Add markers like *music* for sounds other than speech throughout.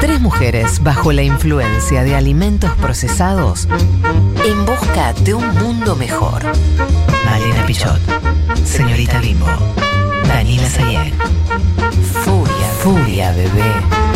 Tres mujeres bajo la influencia de alimentos procesados en busca de un mundo mejor. Malena Pichot, Señorita Bimbo, Daniela Sayek. Furia, furia, bebé.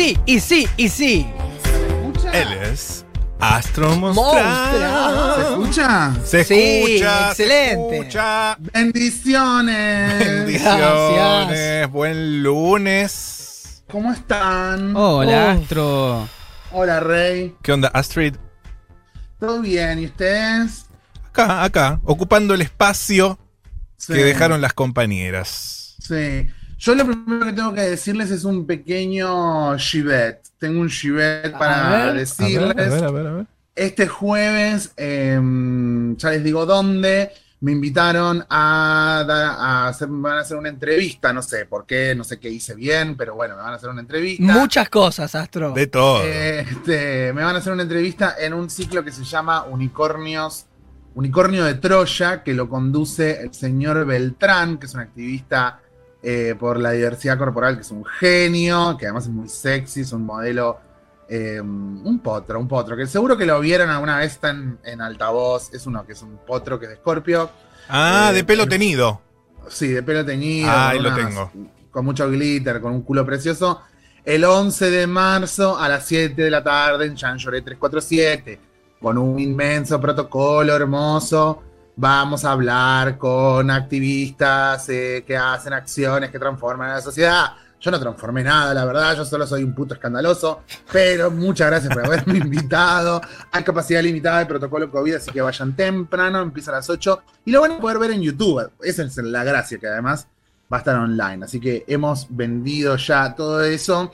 Sí, y sí, y sí. Él es Astro Mostra. ¿Se escucha? Se Sí, escucha, excelente. se escucha. Bendiciones. Bendiciones, Gracias. buen lunes. ¿Cómo están? Hola, Uf. Astro. Hola, Rey. ¿Qué onda, Astrid? ¿Todo bien? ¿Y ustedes? Acá, acá, ocupando el espacio Sí. que dejaron las compañeras. Sí. Yo lo primero que tengo que decirles es un pequeño shivet. Tengo un shivet para ver, decirles. a ver, a ver, a ver. Este jueves, em, ya les digo dónde, me invitaron a, dar- a hacer, me van a hacer una entrevista, no sé por qué, no sé qué hice bien, pero bueno, me van a hacer una entrevista. Muchas cosas, Astro. De todo. Este, me van a hacer una entrevista en un ciclo que se llama Unicornios, Unicornio de Troya, que lo conduce el señor Beltrán, que es un activista eh, por la diversidad corporal, que es un genio, que además es muy sexy, es un modelo, eh, un potro, un potro, que seguro que lo vieron alguna vez, en, en altavoz, es uno que es un potro que es de Escorpio, ah, eh, de pelo tenido. Sí, de pelo teñido. Ah, lo tengo. Con mucho glitter, con un culo precioso. El 11 de marzo a las 7 de la tarde en Lloré 347. Con un inmenso protocolo hermoso. Vamos a hablar con activistas eh, que hacen acciones que transforman a la sociedad. Yo no transformé nada, la verdad, yo solo soy un puto escandaloso, pero muchas gracias por haberme *laughs* invitado. Hay capacidad limitada de protocolo COVID, así que vayan temprano, empieza a las 8 y lo van a poder ver en YouTube. Esa es la gracia, que además va a estar online. Así que hemos vendido ya todo eso.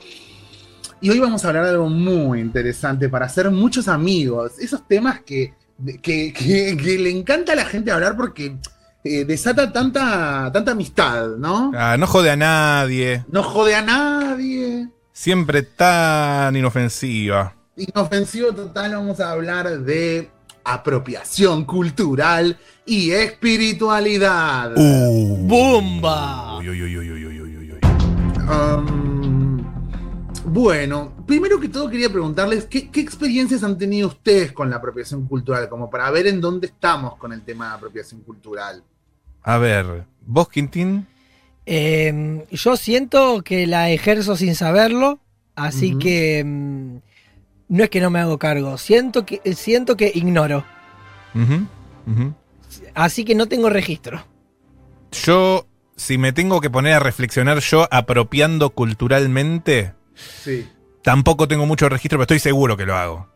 Y hoy vamos a hablar de algo muy interesante para hacer muchos amigos. Esos temas que, que, que- que le encanta a la gente hablar porque eh, desata tanta, tanta amistad, ¿no? Ah, no jode a nadie. No jode a nadie. Siempre tan inofensiva. Inofensivo total, vamos a hablar de apropiación cultural y espiritualidad. Uh. ¡Bumba! Uy, uy, uy, uy, uy, uy, uy, uy. Um, bueno, primero que todo quería preguntarles ¿qué, qué experiencias han tenido ustedes con la apropiación cultural, como para ver en dónde estamos con el tema de apropiación cultural. A ver, vos, Quintín. Eh, yo siento que la ejerzo sin saberlo, así que mm, no es que no me hago cargo, siento que, siento que ignoro, así que no tengo registro. Yo, si me tengo que poner a reflexionar yo apropiando culturalmente, Sí. tampoco tengo mucho registro, pero estoy seguro que lo hago.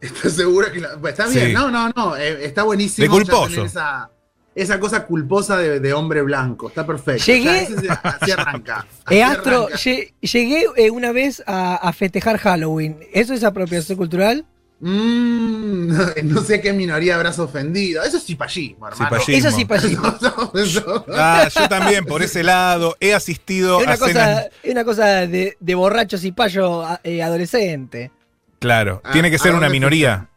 ¿Estás seguro que lo- pues está bien? Sí. No, no, no. eh, está buenísimo. De ya culposo. tener esa, esa cosa culposa de, de hombre blanco. Está perfecto. Llegué- así arranca. *laughs* así Eh, Astro, arranca. lle- llegué eh, una vez a, a festejar Halloween, ¿eso es apropiación cultural? Mm, no, *laughs* no sé qué minoría habrás ofendido. Eso es cipallismo, hermano. Cipallismo. Eso sí, pa- *laughs* No, no, eso- Ah, yo también, por ese lado, he asistido es una a cenas. cosa, es una cosa de, de borrachos y payo a- eh, adolescente. Claro, Ah, tiene que ¿a ser una minoría.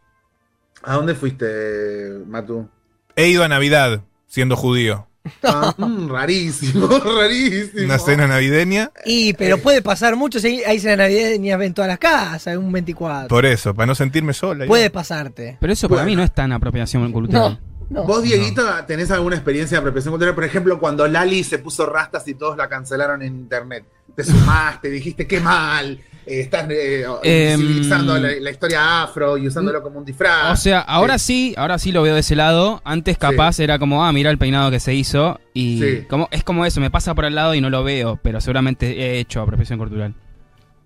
¿A dónde fuiste, Matu? He ido a Navidad, siendo judío. Ah, mm, rarísimo, *laughs* rarísimo. Una cena navideña. Y, pero puede pasar mucho, si hay cenas navideñas en todas las casas, un 24. Por eso, para no sentirme sola. Puede pasarte. Pero eso para Bueno. mí no es tan apropiación cultural. No, no. ¿Vos, Dieguito, tenés alguna experiencia de apropiación cultural? Por ejemplo, cuando Lali se puso rastas y todos la cancelaron en internet. Te sumaste, dijiste qué mal. Eh, estás eh, Em, civilizando la, la historia afro y usándolo como un disfraz. O sea, ahora sí, ahora sí lo veo de ese lado. Antes capaz era como, ah, mira el peinado que se hizo. Y Sí. como, es como eso, me pasa por al lado y no lo veo, pero seguramente he hecho apropiación cultural.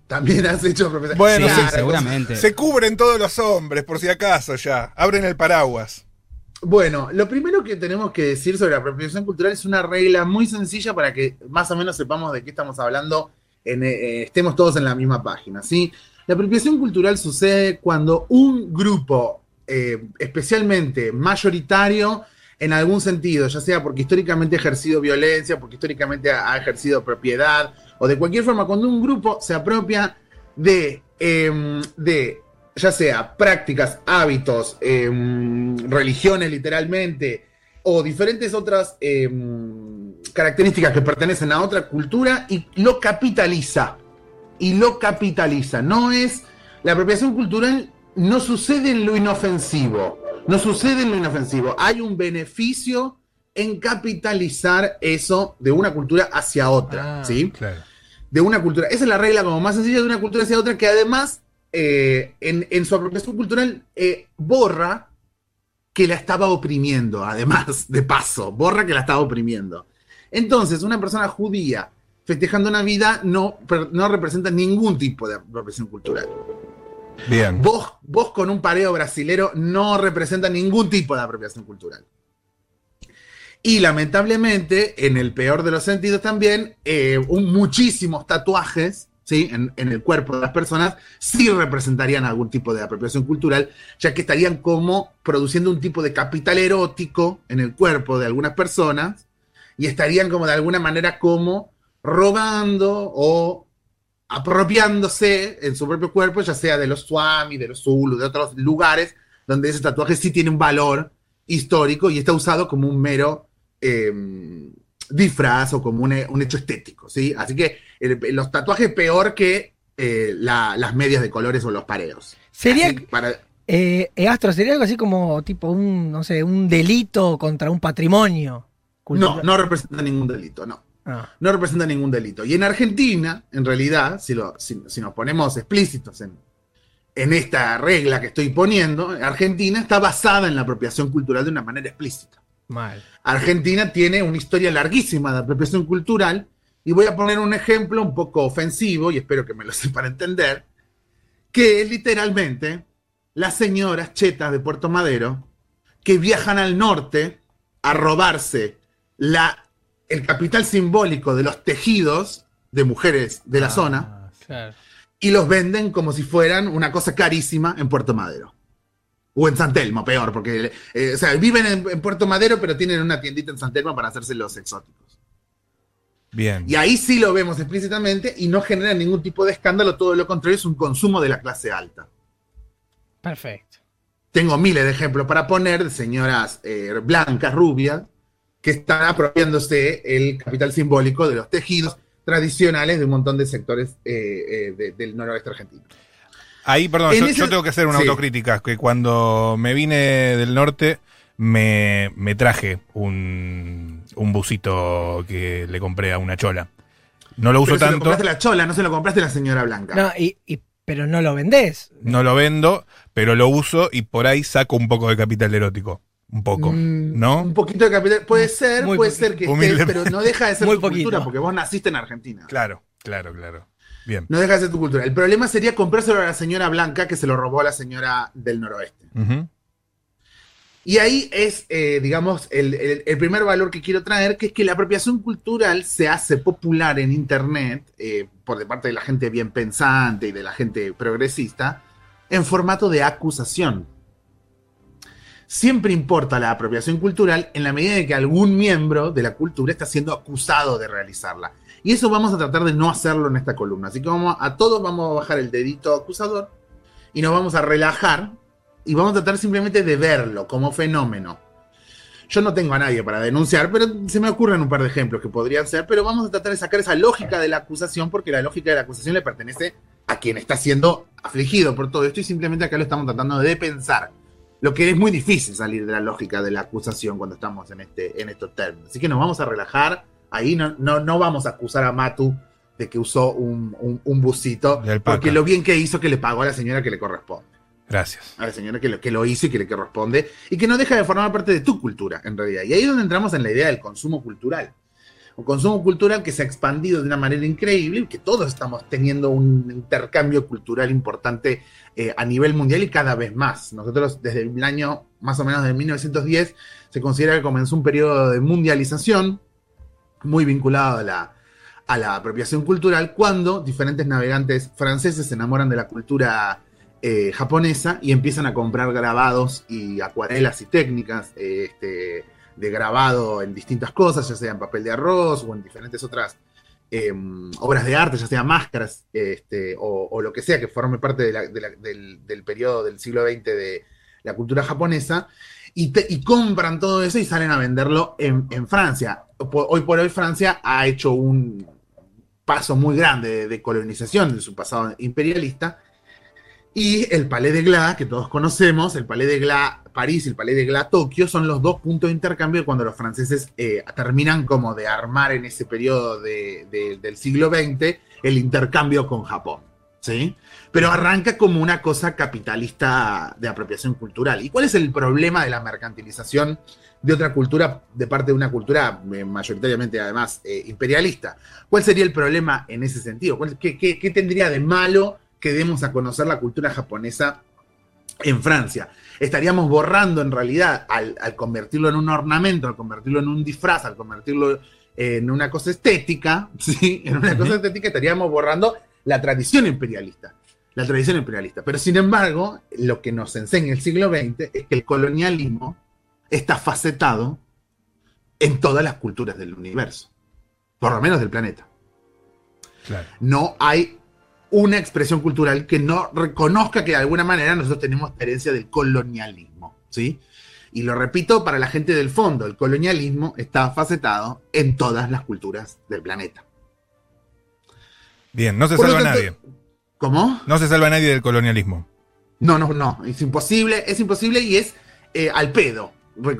También has hecho profesor. Bueno, sí, sí, seguramente. Se cubren todos los hombres, por si acaso ya. Abren el paraguas. Bueno, lo primero que tenemos que decir sobre la apropiación cultural es una regla muy sencilla para que más o menos sepamos de qué estamos hablando, en, eh, estemos todos en la misma página, ¿sí? La apropiación cultural sucede cuando un grupo, eh, especialmente mayoritario, en algún sentido, ya sea porque históricamente ha ejercido violencia, porque históricamente ha, ha ejercido propiedad, o de cualquier forma, cuando un grupo se apropia de, em, de ya sea prácticas, hábitos, em, religiones literalmente, o diferentes otras em, características que pertenecen a otra cultura y lo capitaliza. Y lo capitaliza. No es. La apropiación cultural no sucede en lo inofensivo. No sucede en lo inofensivo. Hay un beneficio en capitalizar eso de una cultura hacia otra. Ah. ¿Sí? Claro. de una cultura. Esa es la regla como más sencilla de una cultura hacia otra que además eh, en, en su apropiación cultural eh, borra que la estaba oprimiendo, además, de paso, borra que la estaba oprimiendo. Entonces, una persona judía festejando Navidad no, no representa ningún tipo de apropiación cultural. Bien. Vos, vos con un pareo brasilero no representa ningún tipo de apropiación cultural. Y lamentablemente, en el peor de los sentidos también, eh, un- muchísimos tatuajes ¿sí? en, en el cuerpo de las personas sí representarían algún tipo de apropiación cultural, ya que estarían como produciendo un tipo de capital erótico en el cuerpo de algunas personas y estarían como de alguna manera como robando o apropiándose en su propio cuerpo, ya sea de los Swami, de los Zulu, de otros lugares donde ese tatuaje sí tiene un valor histórico y está usado como un mero eh, disfraz o como un, un hecho estético, ¿sí? Así que el- los tatuajes peor que eh, la- las medias de colores o los pareos. Sería, Así, para- eh, eh, Astro, sería algo así como tipo un, no sé, un delito contra un patrimonio. No, no representa ningún delito, no. Ah, no representa ningún delito. Y en Argentina, en realidad, si, lo- si- si nos ponemos explícitos en, en esta regla que estoy poniendo, Argentina está basada en la apropiación cultural de una manera explícita. mal. Argentina tiene una historia larguísima de apropiación cultural y voy a poner un ejemplo un poco ofensivo y espero que me lo *laughs* sepan entender, que es literalmente las señoras chetas de Puerto Madero que viajan al norte a robarse la, el capital simbólico de los tejidos de mujeres de la Ah, zona Claro. y los venden como si fueran una cosa carísima en Puerto Madero. O en San Telmo, peor, porque eh, o sea, viven en, en Puerto Madero, pero tienen una tiendita en San Telmo para hacerse los exóticos. Bien. Y ahí sí lo vemos explícitamente y no genera ningún tipo de escándalo, todo lo contrario, es un consumo de la clase alta. Perfecto. Tengo miles de ejemplos para poner de señoras eh, blancas, rubias, que están apropiándose el capital simbólico de los tejidos tradicionales de un montón de sectores eh, eh, de- del noroeste argentino. Ahí, perdón, yo, ese- yo tengo que hacer una sí. autocrítica, que cuando me vine del norte me, me traje un, un busito que le compré a una chola. No lo uso Pero se lo tanto, compraste la chola, no se lo compraste a la señora blanca. No, y, y- pero no lo vendés. no lo vendo, pero lo uso y por ahí saco un poco de capital erótico. Un poco, Mm, ¿no? Un poquito de capital. Puede ser, Muy puede ser que esté, Humildemente. pero no deja de ser *laughs* Muy tu poquito. cultura, porque vos naciste en Argentina. Claro, claro, claro. Bien. No deja de ser tu cultura. El problema sería comprárselo a la señora blanca que se lo robó a la señora del noroeste. Y ahí es, eh, digamos, el, el- el primer valor que quiero traer, que es que la apropiación cultural se hace popular en Internet, eh, por de parte de la gente bien pensante y de la gente progresista, en formato de acusación. Siempre importa la apropiación cultural en la medida de que algún miembro de la cultura está siendo acusado de realizarla. Y eso vamos a tratar de no hacerlo en esta columna. Así que vamos a, a todos vamos a bajar el dedito acusador y nos vamos a relajar y vamos a tratar simplemente de verlo como fenómeno. Yo no tengo a nadie para denunciar, pero se me ocurren un par de ejemplos que podrían ser, pero vamos a tratar de sacar esa lógica de la acusación, porque la lógica de la acusación le pertenece a quien está siendo afligido por todo esto y simplemente acá lo estamos tratando de pensar. Lo que es muy difícil salir de la lógica de la acusación cuando estamos en, este, en estos términos. Así que nos vamos a relajar, ahí no, no, no vamos a acusar a Matu de que usó un, un, un busito, porque lo bien que hizo que le pagó a la señora que le corresponde. Gracias. A la señora que lo, que lo hizo y que le corresponde, y que no deja de formar parte de tu cultura, en realidad. Y ahí es donde entramos en la idea del consumo cultural. Un consumo cultural que se ha expandido de una manera increíble que todos estamos teniendo un intercambio cultural importante eh, a nivel mundial y cada vez más. Nosotros desde el año más o menos de 1910 se considera que comenzó un periodo de mundialización muy vinculado a la, a la apropiación cultural cuando diferentes navegantes franceses se enamoran de la cultura eh, japonesa y empiezan a comprar grabados y acuarelas y técnicas eh, este, de grabado en distintas cosas, ya sea en papel de arroz o en diferentes otras eh, obras de arte, ya sea máscaras este, o, lo que sea que forme parte del, del periodo del siglo XX de la cultura japonesa. Y, compran todo eso y salen a venderlo en, en Francia. Hoy por hoy Francia ha hecho un paso muy grande de, de colonización de su pasado imperialista. Y el Palais de Glas, que todos conocemos, el Palais de Glas París y el Palais de Glas Tokio, son los dos puntos de intercambio cuando los franceses eh, terminan como de armar en ese periodo de- de- del siglo XX el intercambio con Japón. ¿sí? Pero arranca como una cosa capitalista de apropiación cultural. ¿Y cuál es el problema de la mercantilización de otra cultura, de parte de una cultura eh, mayoritariamente además eh, imperialista? ¿Cuál sería el problema en ese sentido? ¿Cuál- qué, qué- qué tendría de malo que demos a conocer la cultura japonesa en Francia? Estaríamos borrando en realidad al, al convertirlo en un ornamento, al convertirlo en un disfraz, al convertirlo en una cosa estética, *laughs* ¿sí? En una cosa estética estaríamos borrando la tradición imperialista. La tradición imperialista. Pero sin embargo, lo que nos enseña el siglo XX es que el colonialismo está facetado en todas las culturas del universo. Por lo menos del planeta. Claro. No hay una expresión cultural que no reconozca que de alguna manera nosotros tenemos herencia del colonialismo. ¿sí? Y lo repito para la gente del fondo, el colonialismo está facetado en todas las culturas del planeta. Bien, no se Por salva tanto- nadie. ¿Cómo? No se salva nadie del colonialismo. No, no, no, es imposible, es imposible y es eh, al pedo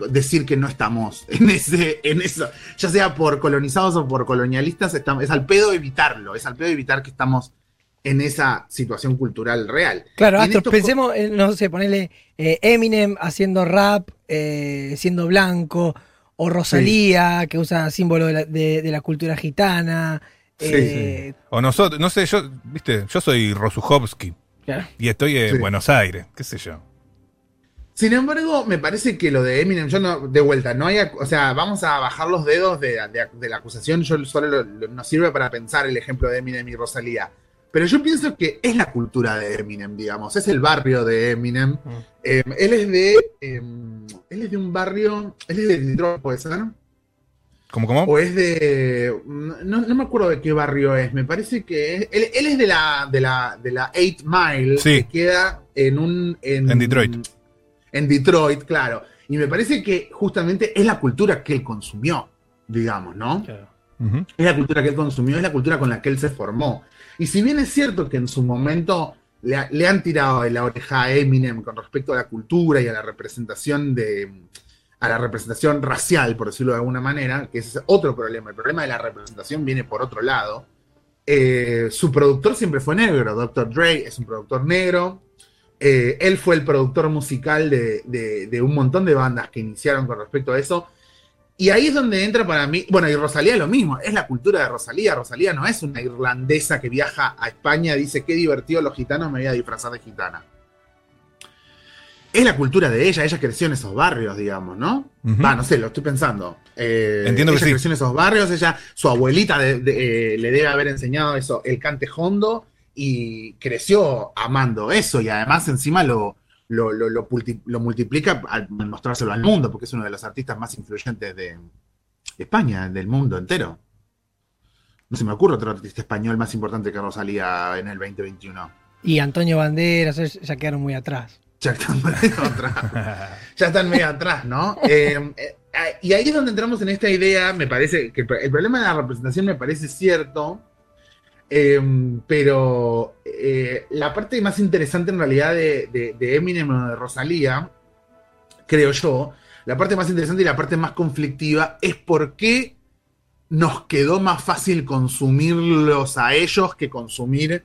decir que no estamos *laughs* en ese, en eso, ya sea por colonizados o por colonialistas, estamos, es al pedo evitarlo, es al pedo evitar que estamos en esa situación cultural real. Claro, Astro, pensemos, en, no sé, ponerle Eminem haciendo rap, eh, siendo blanco, o Rosalía, que usa símbolo de la, de- de la cultura gitana. Sí, eh, O nosotros, no sé, yo, viste, yo soy Rosuchowski claro. y estoy en Sí. Buenos Aires, qué sé yo. Sin embargo, me parece que lo de Eminem, yo no, de vuelta, no hay, o sea, vamos a bajar los dedos de, de- de la acusación, yo solo lo- lo- nos sirve para pensar el ejemplo de Eminem y Rosalía. Pero yo pienso que es la cultura de Eminem, digamos, es el barrio de Eminem. Eh, él es de, eh, él es de un barrio, él es de Detroit, ¿puede ser? ¿Cómo, cómo? O es de, no, no me acuerdo de qué barrio es, me parece que es, él, él es de la, de la, de la 8 Mile, Sí. que queda en un, En Detroit. en Detroit, claro. Y me parece que justamente es la cultura que él consumió, digamos, ¿no? Ujú. Es la cultura que él consumió, es la cultura con la que él se formó. Y si bien es cierto que en su momento le, ha- le han tirado de la oreja a Eminem con respecto a la cultura y a la representación de a la representación racial, por decirlo de alguna manera, que ese es otro problema. El problema de la representación viene por otro lado. Eh, su productor siempre fue negro. Dr. Dre es un productor negro. Eh, él fue el productor musical de- de un montón de bandas que iniciaron con respecto a eso. Y ahí es donde entra para mí, bueno, y Rosalía lo mismo, es la cultura de Rosalía. Rosalía no es una irlandesa que viaja a España, dice, qué divertido los gitanos, me voy a disfrazar de gitana. Es la cultura de ella, ella creció en esos barrios, digamos, ¿no? Va, no sé, lo estoy pensando. Eh, Entiendo que ella sí. creció en esos barrios, ella, su abuelita de- de- eh, le debe haber enseñado eso, el cante hondo, y creció amando eso, y además encima lo, lo, lo, lo lo multiplica al mostrárselo al mundo, porque es uno de los artistas más influyentes de España, del mundo entero. No se me ocurre otro artista español más importante que Rosalía en el 2021. Y Antonio Banderas, ya quedaron muy atrás. Ya están medio atrás. *laughs* Ya están medio atrás, ¿no? Eh, eh, y ahí es donde entramos en esta idea, me parece que el problema de la representación me parece cierto, eh, pero eh, la parte más interesante en realidad de, de- de Eminem o de Rosalía, creo yo, la parte más interesante y la parte más conflictiva es por qué nos quedó más fácil consumirlos a ellos que consumir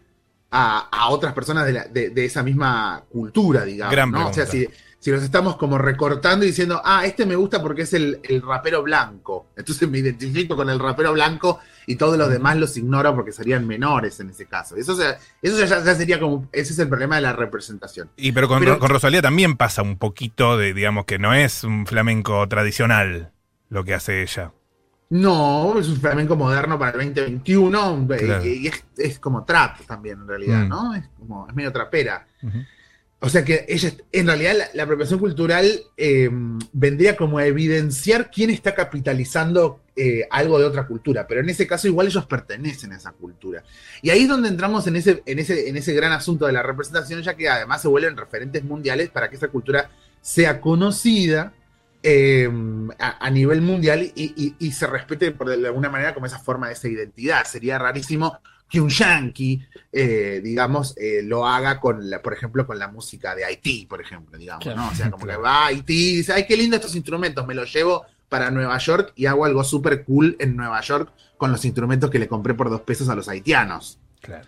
a, a otras personas de, la- de- de esa misma cultura, digamos. Gran ¿no? O sea, si, si los estamos como recortando y diciendo, ah, este me gusta porque es el, el rapero blanco. Entonces me identifico con el rapero blanco y todos los demás los ignoro porque serían menores en ese caso. Eso, se- eso ya, ya sería como, ese es el problema de la representación. Y pero con, Pero- con Rosalía también pasa un poquito de, digamos, que no es un flamenco tradicional lo que hace ella. No, es un flamenco moderno para el 2021 eh, Claro. y es, es como trap también en realidad, Mm. ¿no? Es como, es medio trapera. Ujú. O sea que ella, en realidad la, la apropiación cultural eh, vendría como a evidenciar quién está capitalizando eh, algo de otra cultura, pero en ese caso igual ellos pertenecen a esa cultura. Y ahí es donde entramos en ese, en ese, en ese gran asunto de la representación, ya que además se vuelven referentes mundiales para que esa cultura sea conocida eh, a, nivel mundial y se respete por de alguna manera como esa forma de esa identidad. Sería rarísimo que un yankee, eh, digamos, eh, lo haga con, la, por ejemplo, con la música de Haití, por ejemplo, digamos, Claro. ¿no? O sea, como que va a Haití y dice, ay, qué lindo estos instrumentos, me los llevo para Nueva York y hago algo súper cool en Nueva York con los instrumentos que le compré por dos pesos a los haitianos. Claro.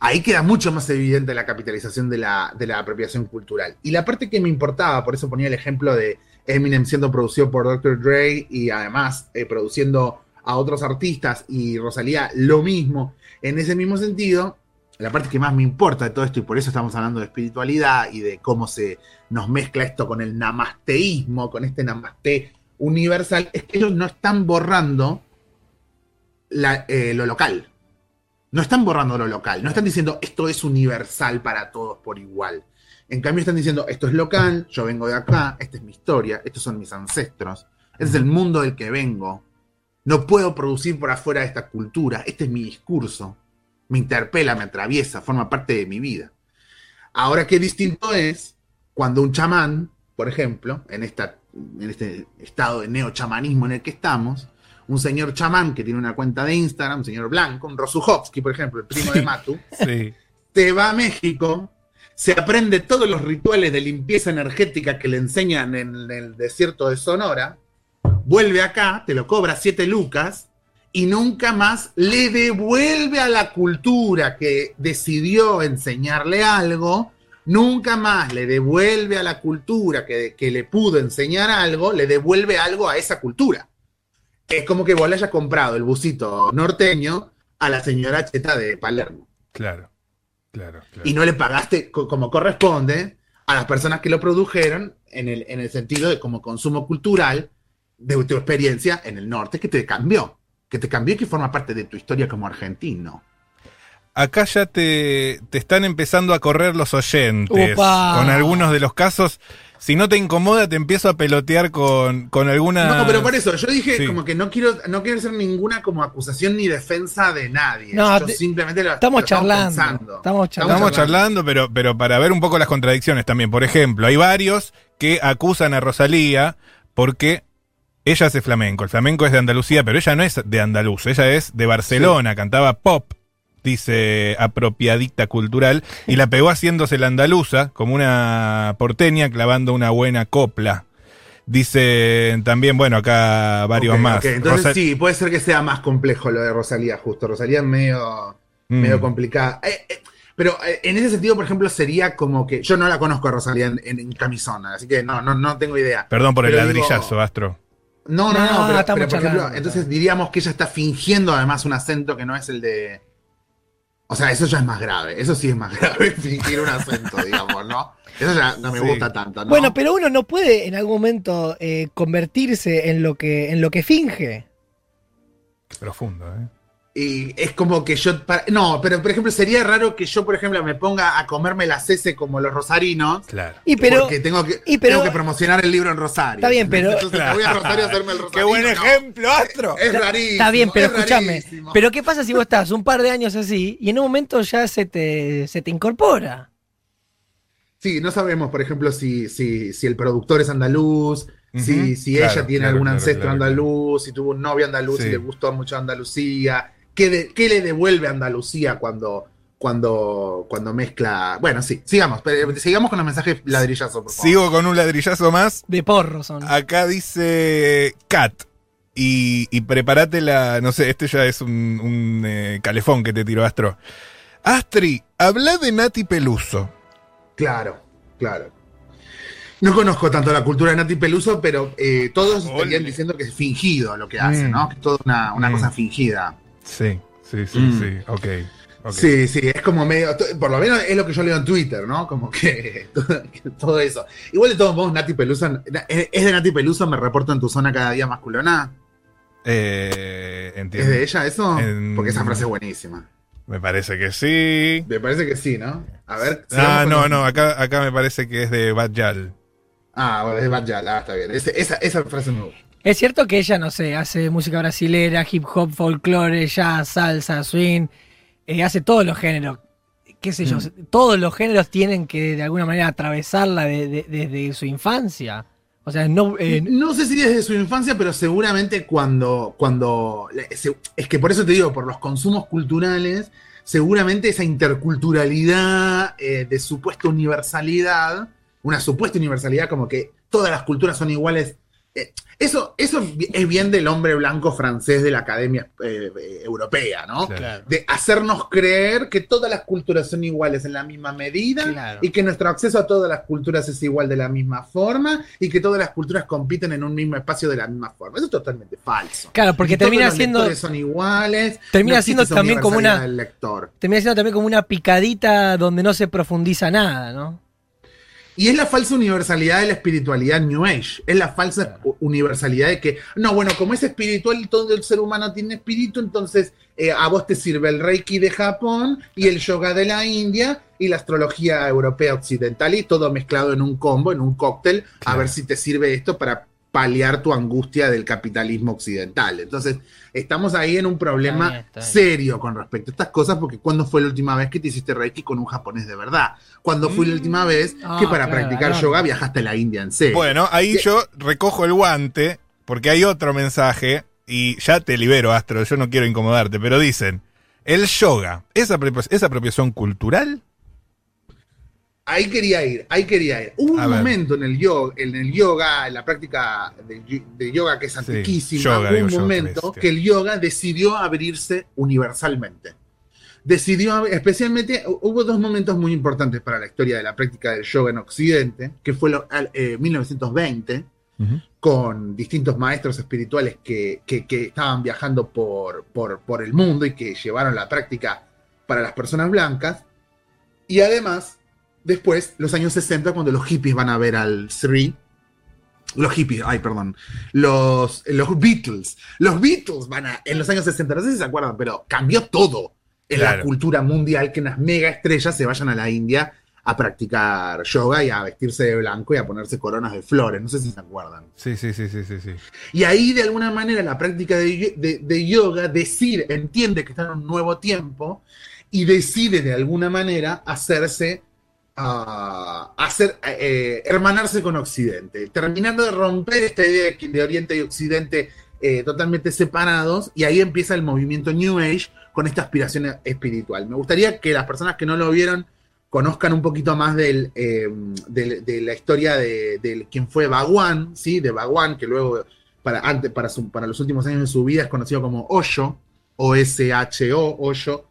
Ahí queda mucho más evidente la capitalización de la, de la apropiación cultural. Y la parte que me importaba, por eso ponía el ejemplo de Eminem siendo producido por Dr. Dre y además eh, produciendo a otros artistas y Rosalía lo mismo, en ese mismo sentido, la parte que más me importa de todo esto, y por eso estamos hablando de espiritualidad y de cómo se nos mezcla esto con el namasteísmo, con este namaste universal, es que ellos no están borrando eh, lo local. No están borrando lo local, no están diciendo esto es universal para todos por igual. En cambio están diciendo esto es local, yo vengo de acá, esta es mi historia, estos son mis ancestros, este es el mundo del que vengo. No puedo producir por afuera de esta cultura, este es mi discurso. Me interpela, me atraviesa, forma parte de mi vida. Ahora qué distinto es cuando un chamán, por ejemplo, en, esta, en este estado de neochamanismo en el que estamos, un señor chamán que tiene una cuenta de Instagram, un señor blanco, un Rosuchowski, por ejemplo, el primo de Matu, Sí. se va a México, se aprende todos los rituales de limpieza energética que le enseñan en el desierto de Sonora, vuelve acá, te lo cobra siete lucas y nunca más le devuelve a la cultura que decidió enseñarle algo, nunca más le devuelve a la cultura que, que le pudo enseñar algo, le devuelve algo a esa cultura. Es como que vos le hayas comprado el busito norteño a la señora Cheta de Palermo Claro. Claro. claro. y no le pagaste co- como corresponde a las personas que lo produjeron en el, en el sentido de como consumo cultural de tu experiencia en el norte que te cambió, que te cambió y que forma parte de tu historia como argentino. Acá ya te, te están empezando a correr los oyentes. Upa. Con algunos de los casos. Si no te incomoda, te empiezo a pelotear con, con alguna. No, pero por eso, yo dije Sí. como que no quiero, no quiero hacer ninguna como acusación ni defensa de nadie. No, yo te- simplemente lo, estamos lo charlando, pensando. estamos charlando. Estamos charlando, pero, pero para ver un poco las contradicciones también. Por ejemplo, hay varios que acusan a Rosalía porque ella hace flamenco. El flamenco es de Andalucía, pero ella no es de Andaluz, ella es de Barcelona, cantaba pop, dice apropiadicta cultural, y la pegó haciéndose la andaluza, como una porteña clavando una buena copla. Dice también, bueno, acá varios más. Entonces sí, puede ser que sea más complejo lo de Rosalía, justo. Rosalía es medio... Mm. medio complicada. Eh, eh, pero eh, en ese sentido, por ejemplo, sería como que yo no la conozco a Rosalía en, en, en camisón, así que no, no, no tengo idea. Perdón por el digo- ladrillazo, Astro. No, no, No, no, pero, estamos pero, por ejemplo, entonces diríamos que ella está fingiendo además un acento que no es el de. O sea, eso ya es más grave. Eso sí es más grave, *laughs* fingir un acento, digamos, ¿no? Eso ya no me Sí. gusta tanto, ¿no? Bueno, pero uno no puede en algún momento eh, convertirse en lo que en lo que finge. Qué profundo, ¿eh? Y es como que yo. para- no, pero por ejemplo, sería raro que yo, por ejemplo, me ponga a comerme las heces como los rosarinos. Claro. Y pero porque tengo que, y pero- tengo que promocionar el libro en Rosario. Está bien, pero- Entonces me voy a Rosario a hacerme el Rosario. *laughs* Qué buen ejemplo, Astro. Es rarísimo. está bien, pero es escúchame. Pero qué pasa si vos estás un par de años así y en un momento ya se te se te incorpora? Sí, no sabemos, por ejemplo, si, si, si el productor es andaluz, si, si Claro, ella tiene claro, algún claro, ancestro claro, claro. andaluz, si tuvo un novio andaluz Sí. y le gustó mucho Andalucía. ¿Qué, de- qué le devuelve a Andalucía cuando, cuando, cuando mezcla? Bueno, sí, sigamos, pero, sigamos con los mensajes ladrillazo, por favor. Sigo con un ladrillazo más. De porro son. Acá dice Kat. y, y prepárate la. No sé, este ya es un, un, eh, calefón que te tiró Astro. Astri, habla de Nati Peluso. Claro, claro. No conozco tanto la cultura de Nati Peluso, pero eh, todos estarían diciendo que es fingido lo que hace, Mm. ¿no? Que es toda una, una Mm. cosa fingida. Sí, sí, sí, Mm. sí. Ok. ok. Sí, sí, es como medio, por lo menos es lo que yo leo en Twitter, ¿no? Como que *laughs* todo, que todo eso. Igual de todos modos, Nati Peluso, es es de Nati Peluso, me reporto en tu zona cada día masculona. Eh, ¿Es entiendo. de ella eso? En- Porque esa frase es buenísima. Me parece que sí. Me parece que sí, ¿no? A ver. Ah, no, no, acá, acá me parece que es de Bad Yal. Ah, bueno, es Bad Yal, ah, está bien. Ese- esa, esa frase me gusta. Es cierto que ella, no sé, hace música brasilera, hip hop, folclore, jazz, salsa, swing, eh, hace todos los géneros. Qué sé yo, Mm. todos los géneros tienen que de alguna manera atravesarla de- de- desde su infancia. O sea, no. eh, No sé si desde su infancia, pero seguramente cuando, cuando es que por eso te digo, por los consumos culturales, seguramente esa interculturalidad eh, de supuesta universalidad, una supuesta universalidad como que todas las culturas son iguales. Eh, eso, eso es bien del hombre blanco francés de la academia eh, eh, europea, ¿no? Claro. De hacernos creer que todas las culturas son iguales en la misma medida Claro. y que nuestro acceso a todas las culturas es igual de la misma forma y que todas las culturas compiten en un mismo espacio de la misma forma. Eso es totalmente falso. Claro, porque Y todos termina los siendo- son iguales. termina no siendo también como una- lector. termina siendo también como una picadita donde no se profundiza nada, ¿no? Y es la falsa universalidad de la espiritualidad New Age. Es la falsa universalidad de que, no, bueno, como es espiritual, todo el ser humano tiene espíritu, entonces eh, a vos te sirve el Reiki de Japón y el yoga de la India y la astrología europea occidental y todo mezclado en un combo, en un cóctel, a ver si te sirve esto para paliar tu angustia del capitalismo occidental. Entonces, estamos ahí en un problema Está bien, está bien. serio con respecto a estas cosas, porque ¿cuándo fue la última vez que te hiciste Reiki con un japonés de verdad? ¿Cuándo fue la última vez Ah, que para claro, practicar claro. yoga viajaste a la India en serio? Bueno, ahí yo recojo el guante porque hay otro mensaje y ya te libero, Astro, yo no quiero incomodarte, pero dicen, el yoga, ¿es, apropia- ¿es apropiación cultural? Ahí quería ir, ahí quería ir. Hubo un ver. momento en el yoga, en el yoga, en la práctica de, yoga que es antiquísima, yoga, hubo digo un momento bestia. que el yoga decidió abrirse universalmente. Decidió, especialmente, hu- hubo dos momentos muy importantes para la historia de la práctica del yoga en Occidente, que fue lo- eh, 1920, con distintos maestros espirituales que, que- que estaban viajando por, por, por el mundo y que llevaron la práctica para las personas blancas. Y además, después, los años 60, cuando los hippies van a ver al Sri. Los hippies, ay, perdón. Los, los Beatles. Los Beatles van a. En los años 60, no sé si se acuerdan, pero cambió todo en la cultura mundial que unas mega estrellas se vayan a la India a practicar yoga y a vestirse de blanco y a ponerse coronas de flores. No sé si se acuerdan. Sí, sí, sí, sí, sí, sí. Y ahí, de alguna manera, la práctica de, de- de yoga decide, entiende que está en un nuevo tiempo y decide, de alguna manera, hacerse, ah, hacer, eh, hermanarse con Occidente, terminando de romper esta idea de Oriente y Occidente eh, totalmente separados, y ahí empieza el movimiento New Age con esta aspiración espiritual. Me gustaría que las personas que no lo vieron conozcan un poquito más del, eh, de la historia de, de quién fue Bhagwan, ¿sí? de Bhagwan, que luego para, antes, para, su- para los últimos años de su vida es conocido como Osho, O-S-H-O, Osho,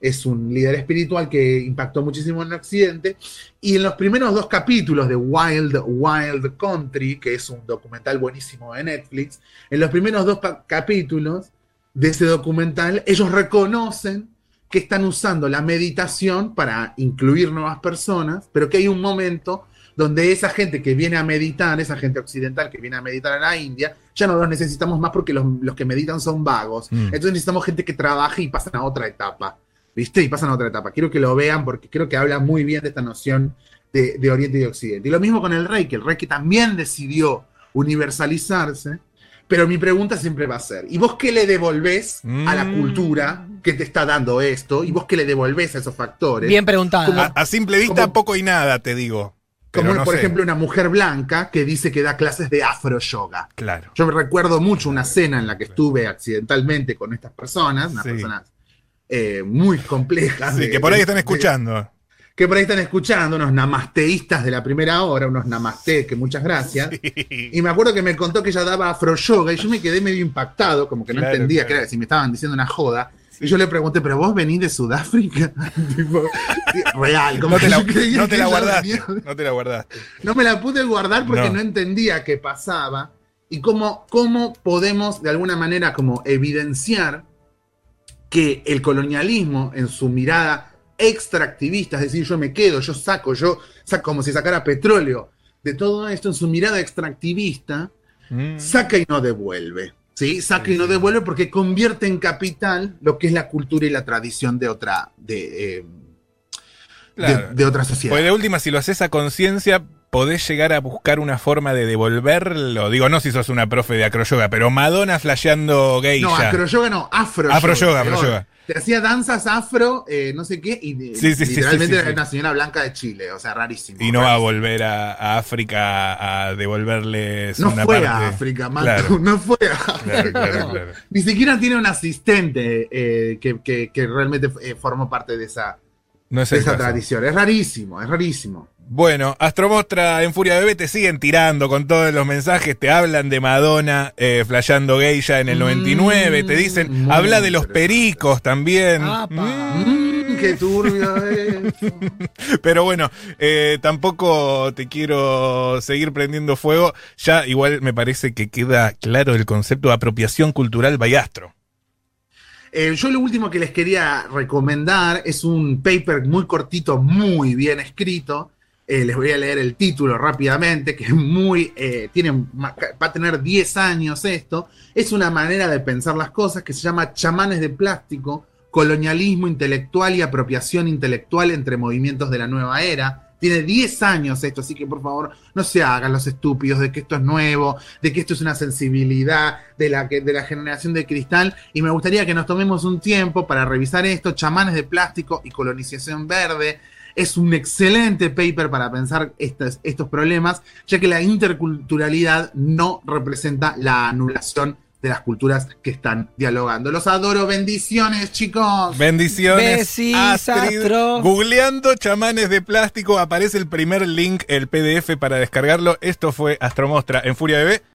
es un líder espiritual que impactó muchísimo en Occidente. Y en los primeros dos capítulos de Wild Wild Country, que es un documental buenísimo de Netflix, en los primeros dos capítulos de ese documental, ellos reconocen que están usando la meditación para incluir nuevas personas, pero que hay un momento donde esa gente que viene a meditar, esa gente occidental que viene a meditar a la India, ya no los necesitamos más porque los, los que meditan son vagos. Mm. Entonces necesitamos gente que trabaje y pasan a otra etapa. ¿Viste? Y pasan a otra etapa. Quiero que lo vean porque creo que habla muy bien de esta noción de, de Oriente y de Occidente. Y lo mismo con el Reiki. El Reiki también decidió universalizarse. Pero mi pregunta siempre va a ser, ¿y vos qué le devolvés a la Mm. cultura que te está dando esto? ¿Y vos qué le devolvés a esos factores? Bien preguntada. Como- A, a simple vista, como- poco y nada, te digo. Como no por sé. ejemplo una mujer blanca que dice que da clases de afro yoga. Claro. Yo me recuerdo mucho una cena en la que estuve accidentalmente con estas personas, unas Sí. personas eh, muy complejas. Sí, de- que por ahí están de- escuchando. que por ahí están escuchando, unos namasteístas de la primera hora, unos namastés, que muchas gracias. Y me acuerdo que me contó que ella daba afro yoga y yo me quedé medio impactado, como que no Claro, entendía claro. que era, si me estaban diciendo una joda. Y yo le pregunté, ¿pero vos venís de Sudáfrica? *laughs* Tipo, real, como No te que la, no te la guardaste. No te la guardaste. no me la pude guardar porque No. no, entendía qué pasaba y cómo, cómo podemos de alguna manera como evidenciar que el colonialismo en su mirada extractivista, es decir, yo me quedo, yo saco, yo saco como si sacara petróleo de todo esto en su mirada extractivista, Mm. saca y no devuelve. ¿sí? Saca y no devuelve porque convierte en capital lo que es la cultura y la tradición de otra, de, eh, Claro. de, de otra sociedad. Pues de última, si lo haces a conciencia, podés llegar a buscar una forma de devolverlo. Digo, no si sos una profe de acroyoga, pero Madonna flasheando gay No, acroyoga no, afro. Afroyoga, afroyoga. Te hacía danzas afro, eh, no sé qué, y de- Sí, sí, sí, literalmente sí, era una señora blanca de Chile, o sea, rarísimo. Y no va a volver a, a África a devolverles No una fue parte. a África, Claro. *laughs* no fue a África. Claro, claro, no. Ni siquiera tiene un asistente eh, que, que- que realmente eh, formó parte de esa, No es de esa caso. tradición. Es rarísimo, es rarísimo. Bueno, Astromostra en Furia Bebé te siguen tirando con todos los mensajes, te hablan de Madonna eh, flasheando gay ya en el 99, te dicen, habla de los pericos también. Mm. Mm, qué turbio es. *laughs* Pero bueno, eh, tampoco te quiero seguir prendiendo fuego. Ya igual me parece que queda claro el concepto de apropiación cultural bayastro. Eh, yo lo último que les quería recomendar es un paper muy cortito, muy bien escrito. Eh, les voy a leer el título rápidamente, que es muy, eh, tiene, va a tener 10 años esto. Es una manera de pensar las cosas que se llama Chamanes de Plástico, Colonialismo Intelectual y Apropiación Intelectual entre Movimientos de la Nueva Era. Tiene 10 años esto, así que por favor no se hagan los estúpidos de que esto es nuevo, de que esto es una sensibilidad de la, de la generación de cristal. Y me gustaría que nos tomemos un tiempo para revisar esto, chamanes de plástico y colonización verde. Es un excelente paper para pensar estos, estos problemas, ya que la interculturalidad no representa la anulación de las culturas que están dialogando. Los adoro, bendiciones chicos. Bendiciones. Besis, Astrid. Astro. Googleando chamanes de plástico aparece el primer link, el PDF para descargarlo. Esto fue Astromostra en Furia Bebé.